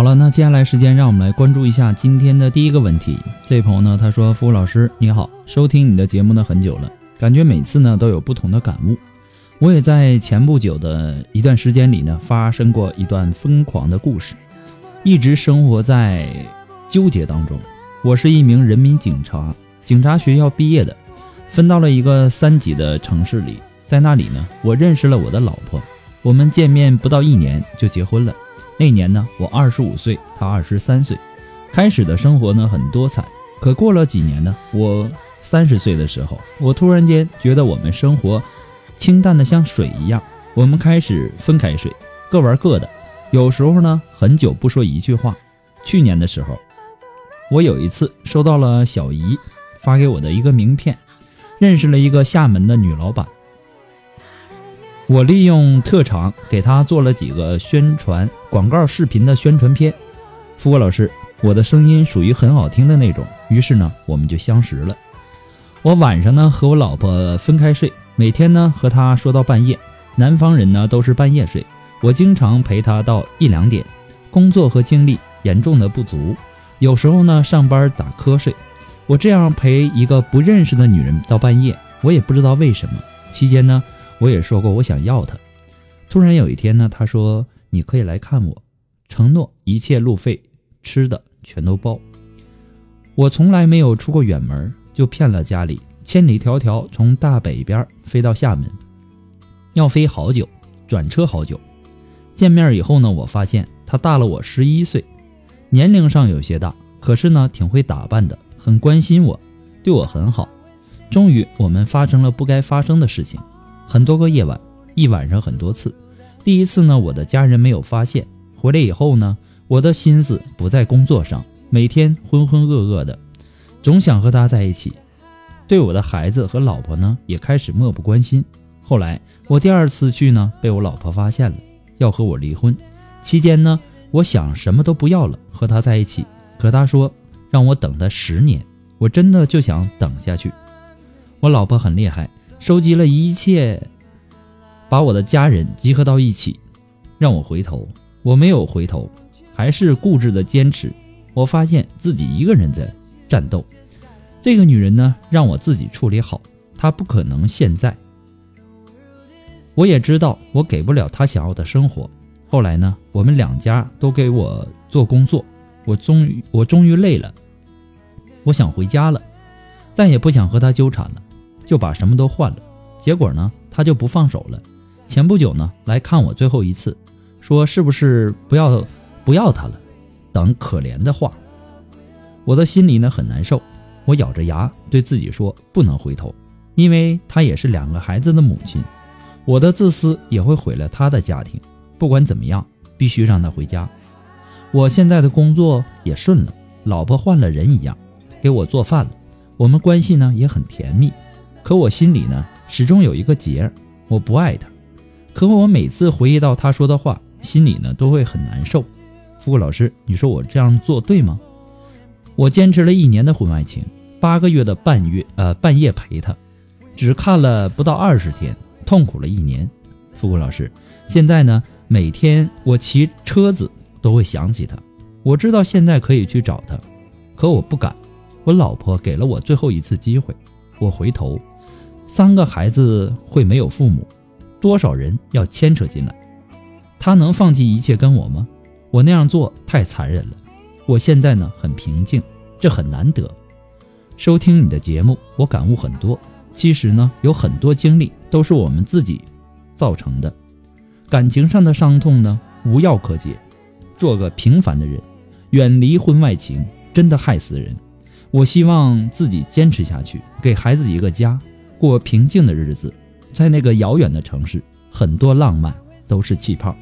好了，那接下来时间，让我们来关注一下今天的第一个问题。这位朋友呢，他说：“付老师你好，收听你的节目呢很久了，感觉每次呢都有不同的感悟。我也在前不久的一段时间里呢，发生过一段疯狂的故事，一直生活在纠结当中。我是一名人民警察，警察学校毕业的，分到了一个三级的城市里，在那里呢，我认识了我的老婆，我们见面不到一年就结婚了。”那年呢，我二十五岁，他二十三岁。开始的生活呢很多彩，可过了几年呢，我三十岁的时候，我突然间觉得我们生活清淡的像水一样。我们开始分开睡，各玩各的。有时候呢，很久不说一句话。去年的时候，我有一次收到了小姨发给我的一个名片，认识了一个厦门的女老板。我利用特长给他做了几个宣传广告视频的宣传片。富国老师，我的声音属于很好听的那种，于是呢，我们就相识了。我晚上呢和我老婆分开睡，每天呢和她说到半夜。南方人呢都是半夜睡，我经常陪她到一两点。工作和精力严重的不足，有时候呢上班打瞌睡。我这样陪一个不认识的女人到半夜，我也不知道为什么。期间呢。我也说过我想要他，突然有一天呢，他说你可以来看我，承诺一切路费、吃的全都包。我从来没有出过远门，就骗了家里，千里迢迢从大北边飞到厦门，要飞好久，转车好久。见面以后呢，我发现他大了我十一岁，年龄上有些大，可是呢挺会打扮的，很关心我，对我很好。终于我们发生了不该发生的事情。很多个夜晚，一晚上很多次。第一次呢，我的家人没有发现。回来以后呢，我的心思不在工作上，每天浑浑噩噩的，总想和他在一起。对我的孩子和老婆呢，也开始漠不关心。后来我第二次去呢，被我老婆发现了，要和我离婚。期间呢，我想什么都不要了，和他在一起。可他说让我等他十年，我真的就想等下去。我老婆很厉害。收集了一切，把我的家人集合到一起，让我回头。我没有回头，还是固执的坚持。我发现自己一个人在战斗。这个女人呢，让我自己处理好，她不可能现在。我也知道我给不了她想要的生活。后来呢，我们两家都给我做工作，我终于我终于累了，我想回家了，再也不想和她纠缠了，就把什么都换了。结果呢，他就不放手了。前不久呢，来看我最后一次，说是不是不要不要他了，等可怜的话。我的心里呢很难受，我咬着牙对自己说不能回头，因为她也是两个孩子的母亲，我的自私也会毁了她的家庭。不管怎么样，必须让她回家。我现在的工作也顺了，老婆换了人一样，给我做饭了，我们关系呢也很甜蜜。可我心里呢始终有一个结，我不爱她。可我每次回忆到他说的话，心里呢都会很难受。付老师，你说我这样做对吗？我坚持了一年的婚外情，八个月的半月呃半夜陪他，只看了不到二十天，痛苦了一年。付顾老师，现在呢每天我骑车子都会想起他，我知道现在可以去找他，可我不敢。我老婆给了我最后一次机会，我回头，三个孩子会没有父母。多少人要牵扯进来？他能放弃一切跟我吗？我那样做太残忍了。我现在呢很平静，这很难得。收听你的节目，我感悟很多。其实呢，有很多经历都是我们自己造成的。感情上的伤痛呢，无药可解。做个平凡的人，远离婚外情，真的害死人。我希望自己坚持下去，给孩子一个家，过平静的日子。在那个遥远的城市，很多浪漫都是气泡。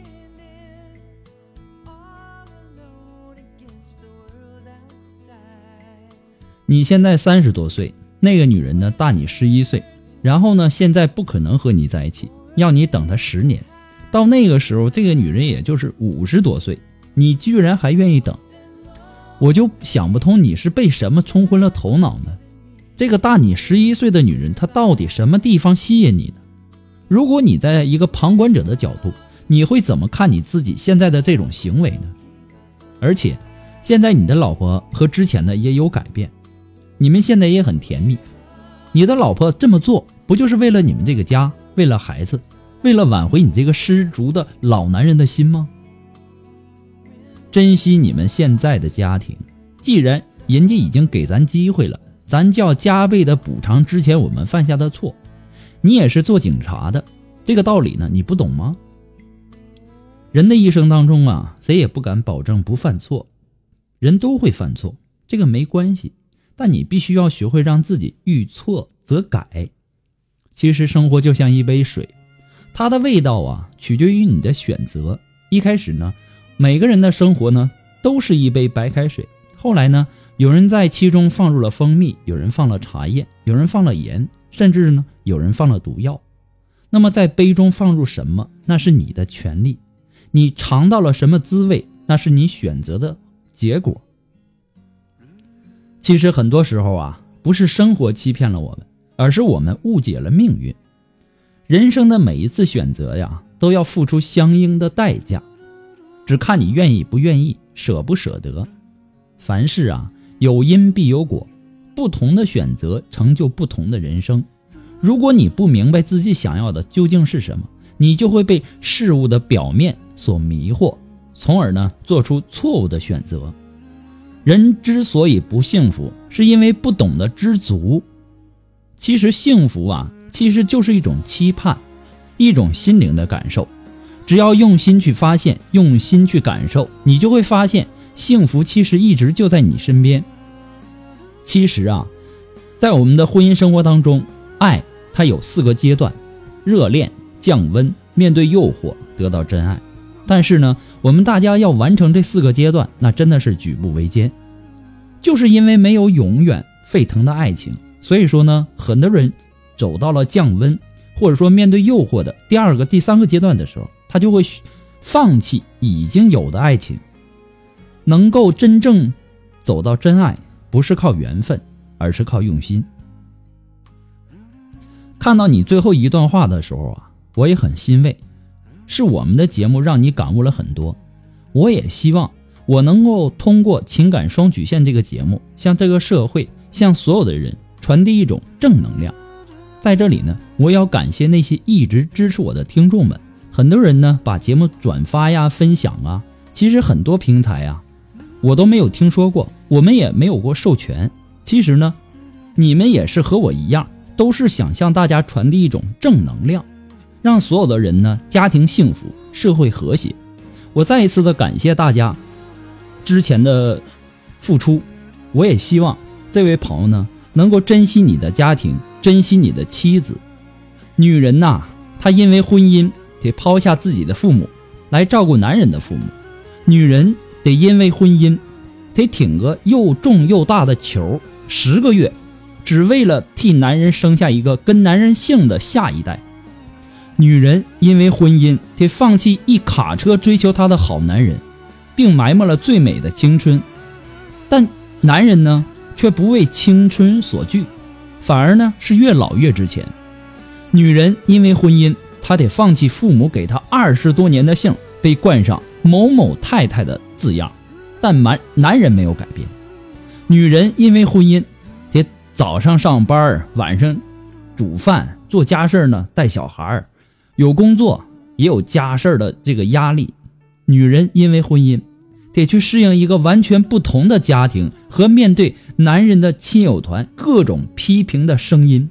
你现在三十多岁，那个女人呢大你十一岁，然后呢现在不可能和你在一起，要你等她十年，到那个时候，这个女人也就是五十多岁，你居然还愿意等，我就想不通你是被什么冲昏了头脑呢？这个大你十一岁的女人，她到底什么地方吸引你呢？如果你在一个旁观者的角度，你会怎么看你自己现在的这种行为呢？而且，现在你的老婆和之前的也有改变，你们现在也很甜蜜。你的老婆这么做，不就是为了你们这个家，为了孩子，为了挽回你这个失足的老男人的心吗？珍惜你们现在的家庭，既然人家已经给咱机会了。咱就要加倍的补偿之前我们犯下的错。你也是做警察的，这个道理呢，你不懂吗？人的一生当中啊，谁也不敢保证不犯错，人都会犯错，这个没关系。但你必须要学会让自己遇错则改。其实生活就像一杯水，它的味道啊，取决于你的选择。一开始呢，每个人的生活呢，都是一杯白开水。后来呢？有人在其中放入了蜂蜜，有人放了茶叶，有人放了盐，甚至呢，有人放了毒药。那么，在杯中放入什么，那是你的权利；你尝到了什么滋味，那是你选择的结果。其实很多时候啊，不是生活欺骗了我们，而是我们误解了命运。人生的每一次选择呀，都要付出相应的代价，只看你愿意不愿意，舍不舍得。凡事啊。有因必有果，不同的选择成就不同的人生。如果你不明白自己想要的究竟是什么，你就会被事物的表面所迷惑，从而呢做出错误的选择。人之所以不幸福，是因为不懂得知足。其实幸福啊，其实就是一种期盼，一种心灵的感受。只要用心去发现，用心去感受，你就会发现。幸福其实一直就在你身边。其实啊，在我们的婚姻生活当中，爱它有四个阶段：热恋、降温、面对诱惑、得到真爱。但是呢，我们大家要完成这四个阶段，那真的是举步维艰。就是因为没有永远沸腾的爱情，所以说呢，很多人走到了降温，或者说面对诱惑的第二个、第三个阶段的时候，他就会放弃已经有的爱情。能够真正走到真爱，不是靠缘分，而是靠用心。看到你最后一段话的时候啊，我也很欣慰，是我们的节目让你感悟了很多。我也希望我能够通过情感双曲线这个节目，向这个社会，向所有的人传递一种正能量。在这里呢，我要感谢那些一直支持我的听众们。很多人呢把节目转发呀、分享啊，其实很多平台啊，我都没有听说过，我们也没有过授权。其实呢，你们也是和我一样，都是想向大家传递一种正能量，让所有的人呢家庭幸福、社会和谐。我再一次的感谢大家之前的付出，我也希望这位朋友呢能够珍惜你的家庭。珍惜你的妻子，女人呐，她因为婚姻得抛下自己的父母来照顾男人的父母；女人得因为婚姻得挺个又重又大的球十个月，只为了替男人生下一个跟男人姓的下一代；女人因为婚姻得放弃一卡车追求她的好男人，并埋没了最美的青春；但男人呢，却不为青春所惧。反而呢是越老越值钱。女人因为婚姻，她得放弃父母给她二十多年的姓，被冠上某某太太的字样。但男男人没有改变。女人因为婚姻，得早上上班，晚上煮饭做家事呢，带小孩有工作也有家事的这个压力。女人因为婚姻。得去适应一个完全不同的家庭和面对男人的亲友团各种批评的声音，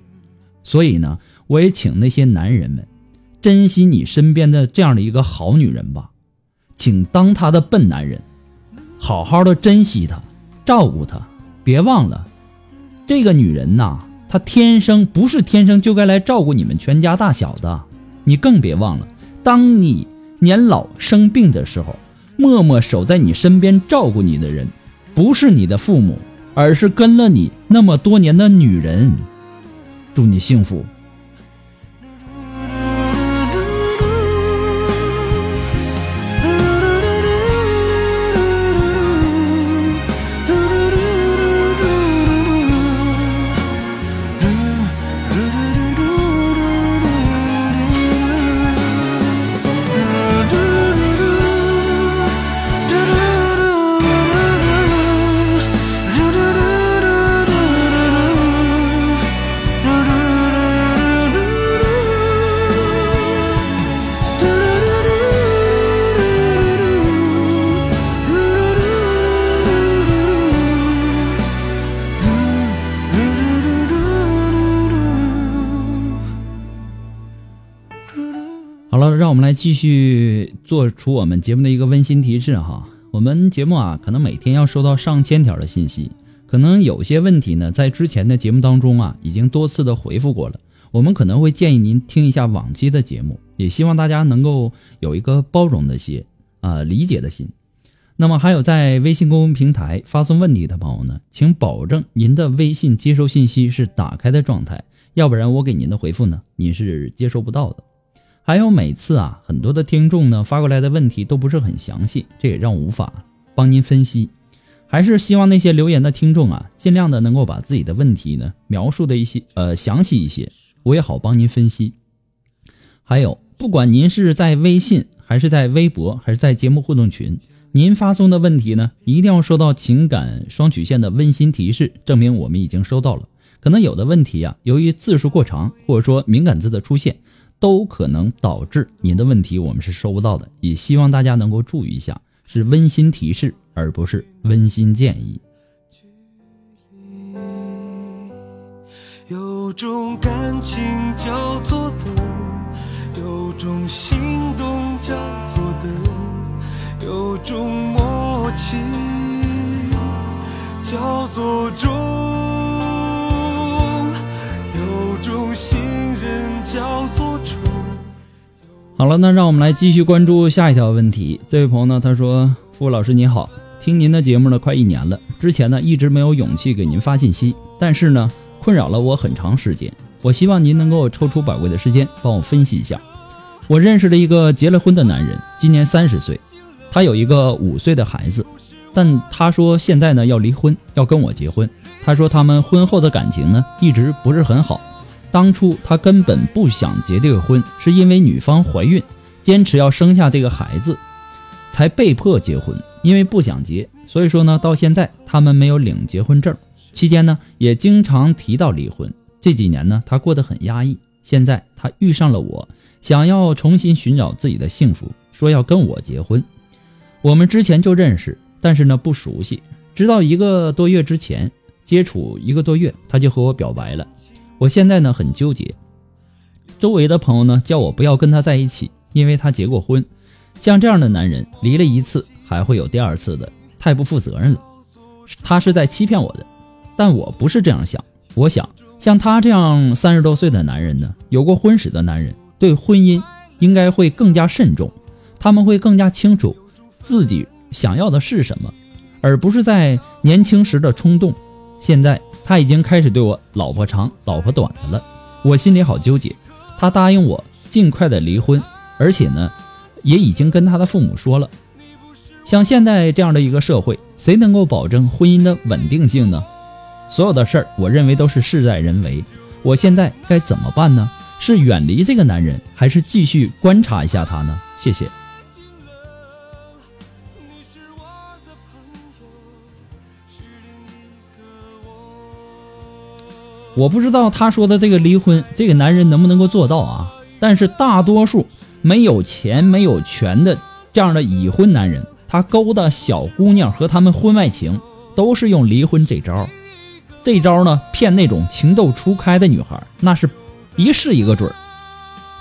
所以呢，我也请那些男人们珍惜你身边的这样的一个好女人吧，请当他的笨男人，好好的珍惜她，照顾她，别忘了，这个女人呐，她天生不是天生就该来照顾你们全家大小的，你更别忘了，当你年老生病的时候。默默守在你身边照顾你的人，不是你的父母，而是跟了你那么多年的女人。祝你幸福。继续做出我们节目的一个温馨提示哈。我们节目啊，可能每天要收到上千条的信息，可能有些问题呢，在之前的节目当中啊，已经多次的回复过了。我们可能会建议您听一下往期的节目，也希望大家能够有一个包容的心啊，理解的心。那么还有在微信公众平台发送问题的朋友呢，请保证您的微信接收信息是打开的状态，要不然我给您的回复呢，您是接收不到的。还有每次啊，很多的听众呢发过来的问题都不是很详细，这也让我无法帮您分析。还是希望那些留言的听众啊，尽量的能够把自己的问题呢描述的一些呃详细一些，我也好帮您分析。还有，不管您是在微信还是在微博还是在节目互动群，您发送的问题呢，一定要收到情感双曲线的温馨提示，证明我们已经收到了。可能有的问题呀，由于字数过长，或者说敏感字的出现。都可能导致您的问题我们是收不到的，也希望大家能够注意一下，是温馨提示而不是温馨建议。有种感情叫做等，有种心动叫做等，有种默契叫做钟，好了，那让我们来继续关注下一条问题。这位朋友呢，他说：“付老师你好，听您的节目呢快一年了，之前呢一直没有勇气给您发信息，但是呢困扰了我很长时间。我希望您能够抽出宝贵的时间帮我分析一下。我认识了一个结了婚的男人，今年三十岁，他有一个五岁的孩子，但他说现在呢要离婚，要跟我结婚。他说他们婚后的感情呢一直不是很好。”当初他根本不想结这个婚，是因为女方怀孕，坚持要生下这个孩子，才被迫结婚。因为不想结，所以说呢，到现在他们没有领结婚证。期间呢，也经常提到离婚。这几年呢，他过得很压抑。现在他遇上了我，想要重新寻找自己的幸福，说要跟我结婚。我们之前就认识，但是呢不熟悉，直到一个多月之前接触一个多月，他就和我表白了。我现在呢很纠结，周围的朋友呢叫我不要跟他在一起，因为他结过婚。像这样的男人，离了一次还会有第二次的，太不负责任了。他是在欺骗我的，但我不是这样想。我想。像他这样三十多岁的男人呢，有过婚史的男人，对婚姻应该会更加慎重，他们会更加清楚自己想要的是什么，而不是在年轻时的冲动。现在他已经开始对我老婆长老婆短的了，我心里好纠结。他答应我尽快的离婚，而且呢，也已经跟他的父母说了。像现在这样的一个社会，谁能够保证婚姻的稳定性呢？所有的事儿，我认为都是事在人为。我现在该怎么办呢？是远离这个男人，还是继续观察一下他呢？谢谢。我不知道他说的这个离婚，这个男人能不能够做到啊？但是大多数没有钱、没有权的这样的已婚男人，他勾搭小姑娘和他们婚外情，都是用离婚这招。这招呢，骗那种情窦初开的女孩，那是一试一个准儿。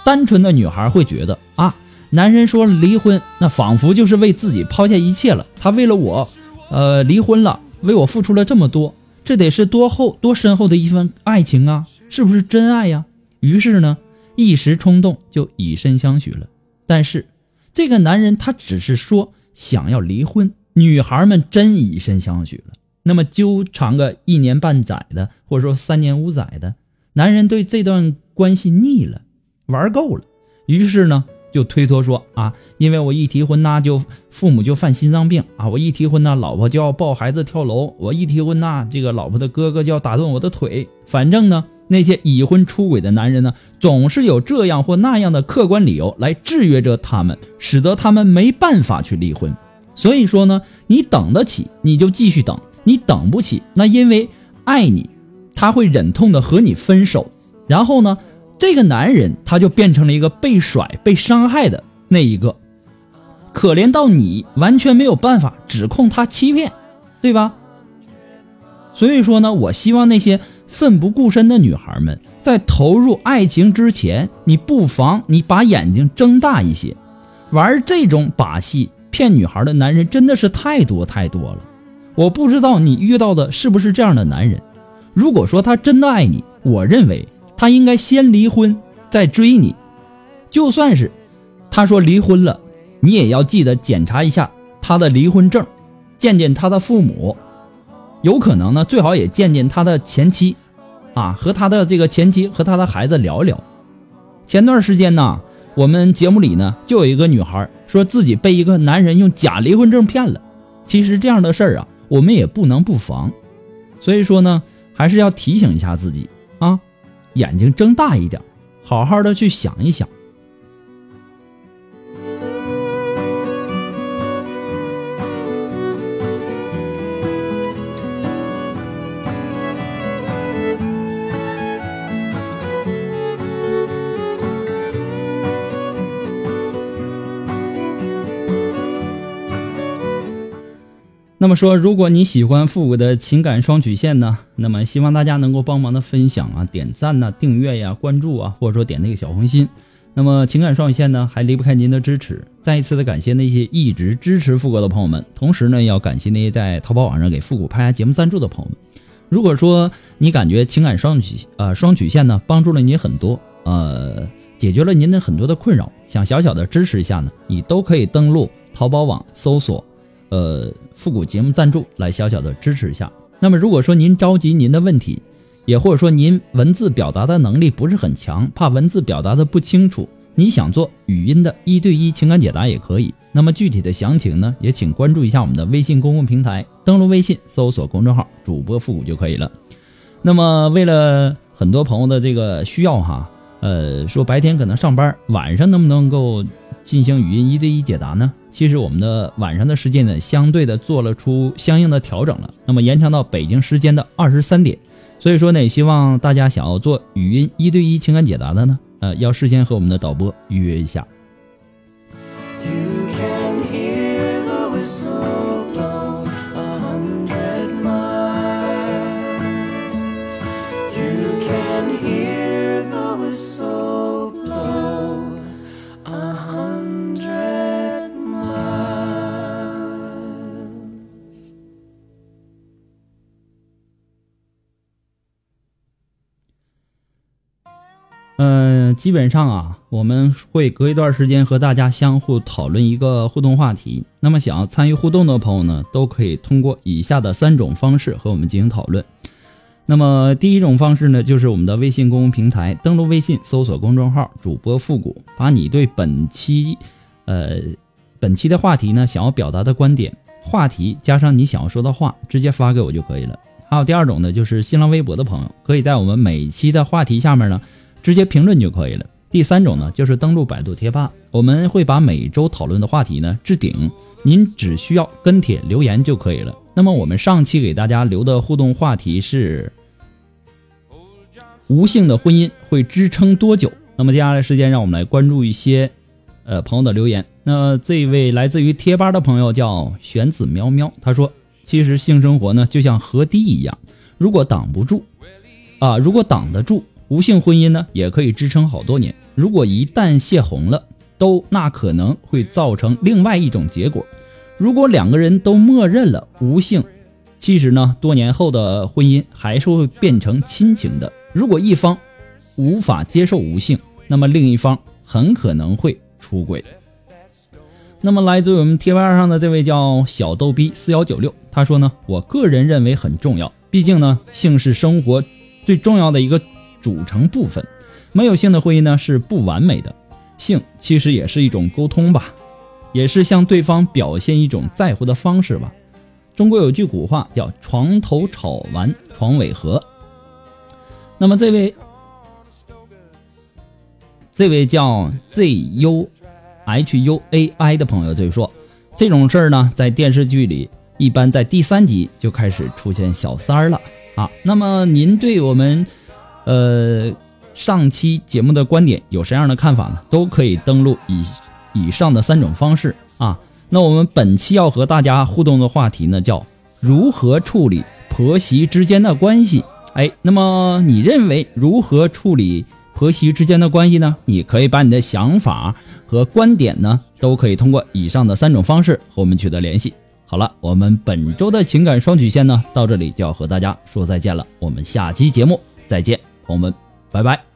单纯的女孩会觉得啊，男人说离婚，那仿佛就是为自己抛下一切了。他为了我，呃，离婚了，为我付出了这么多，这得是多厚、多深厚的一份爱情啊！是不是真爱呀？于是呢，一时冲动就以身相许了。但是，这个男人他只是说想要离婚，女孩们真以身相许了。那么纠缠个一年半载的，或者说三年五载的，男人对这段关系腻了，玩够了，于是呢就推脱说啊，因为我一提婚呐，就父母就犯心脏病啊，我一提婚呐，老婆就要抱孩子跳楼，我一提婚呐，这个老婆的哥哥就要打断我的腿。反正呢，那些已婚出轨的男人呢，总是有这样或那样的客观理由来制约着他们，使得他们没办法去离婚。所以说呢，你等得起，你就继续等。你等不起，那因为爱你，他会忍痛的和你分手，然后呢，这个男人他就变成了一个被甩、被伤害的那一个，可怜到你完全没有办法指控他欺骗，对吧？所以说呢，我希望那些奋不顾身的女孩们在投入爱情之前，你不妨你把眼睛睁大一些，玩这种把戏骗女孩的男人真的是太多太多了。我不知道你遇到的是不是这样的男人。如果说他真的爱你，我认为他应该先离婚再追你。就算是他说离婚了，你也要记得检查一下他的离婚证，见见他的父母，有可能呢，最好也见见他的前妻，啊，和他的这个前妻和他的孩子聊一聊。前段时间呢，我们节目里呢就有一个女孩说自己被一个男人用假离婚证骗了。其实这样的事儿啊。我们也不能不防，所以说呢，还是要提醒一下自己，眼睛睁大一点，好好的去想一想。那么说，如果你喜欢复古的情感双曲线呢，那么希望大家能够帮忙的分享啊、点赞呐、订阅呀、关注啊，或者说点那个小红心。那么情感双曲线呢，还离不开您的支持。再一次的感谢那些一直支持复古的朋友们，同时呢，要感谢那些在淘宝网上给复古拍下节目赞助的朋友们。如果说你感觉情感双曲呃双曲线呢帮助了您很多，呃，解决了您的很多的困扰，想小小的支持一下呢，你都可以登录淘宝网搜索。呃，复古节目赞助来小小的支持一下。那么，如果说您着急您的问题，也或者说您文字表达的能力不是很强，怕文字表达的不清楚，你想做语音的一对一情感解答也可以。那么具体的详情呢，也请关注一下我们的微信公共平台，登录微信搜索公众号“主播复古”就可以了。那么，为了很多朋友的这个需要哈，呃，说白天可能上班，晚上能不能够进行语音一对一解答呢？其实我们的晚上的时间呢，相对的做了出相应的调整了。那么延长到北京时间的二十三点，所以说呢，也希望大家想要做语音一对一情感解答的呢，呃，要事先和我们的导播预约一下。嗯、基本上啊，我们会隔一段时间和大家相互讨论一个互动话题。那么，想要参与互动的朋友呢，都可以通过以下的三种方式和我们进行讨论。那么，第一种方式呢，就是我们的微信公众平台，登录微信，搜索公众号“主播复古”，把你对本期，呃，本期的话题呢，想要表达的观点、话题加上你想要说的话，直接发给我就可以了。还有第二种呢，就是新浪微博的朋友，可以在我们每期的话题下面呢。直接评论就可以了。第三种呢，就是登录百度贴吧，我们会把每周讨论的话题呢置顶，您只需要跟帖留言就可以了。那么我们上期给大家留的互动话题是无性的婚姻会支撑多久？那么接下来时间让我们来关注一些呃朋友的留言。那这位来自于贴吧的朋友叫玄子喵喵，他说：“其实性生活呢就像河堤一样，如果挡不住啊，如果挡得住。”无性婚姻呢，也可以支撑好多年。如果一旦泄洪了，都那可能会造成另外一种结果。如果两个人都默认了无性，其实呢，多年后的婚姻还是会变成亲情的。如果一方无法接受无性，那么另一方很可能会出轨。那么，来自我们贴吧上的这位叫小逗逼四幺九六，他说呢，我个人认为很重要，毕竟呢，性是生活最重要的一个。组成部分，没有性的婚姻呢是不完美的。性其实也是一种沟通吧，也是向对方表现一种在乎的方式吧。中国有句古话叫“床头吵完床尾和”。那么这位，这位叫 ZUHUAI 的朋友就说，这种事儿呢，在电视剧里一般在第三集就开始出现小三儿了啊。那么您对我们？呃，上期节目的观点有什么样的看法呢？都可以登录以以上的三种方式啊。那我们本期要和大家互动的话题呢，叫如何处理婆媳之间的关系。哎，那么你认为如何处理婆媳之间的关系呢？你可以把你的想法和观点呢，都可以通过以上的三种方式和我们取得联系。好了，我们本周的情感双曲线呢，到这里就要和大家说再见了。我们下期节目再见。朋友们，拜拜。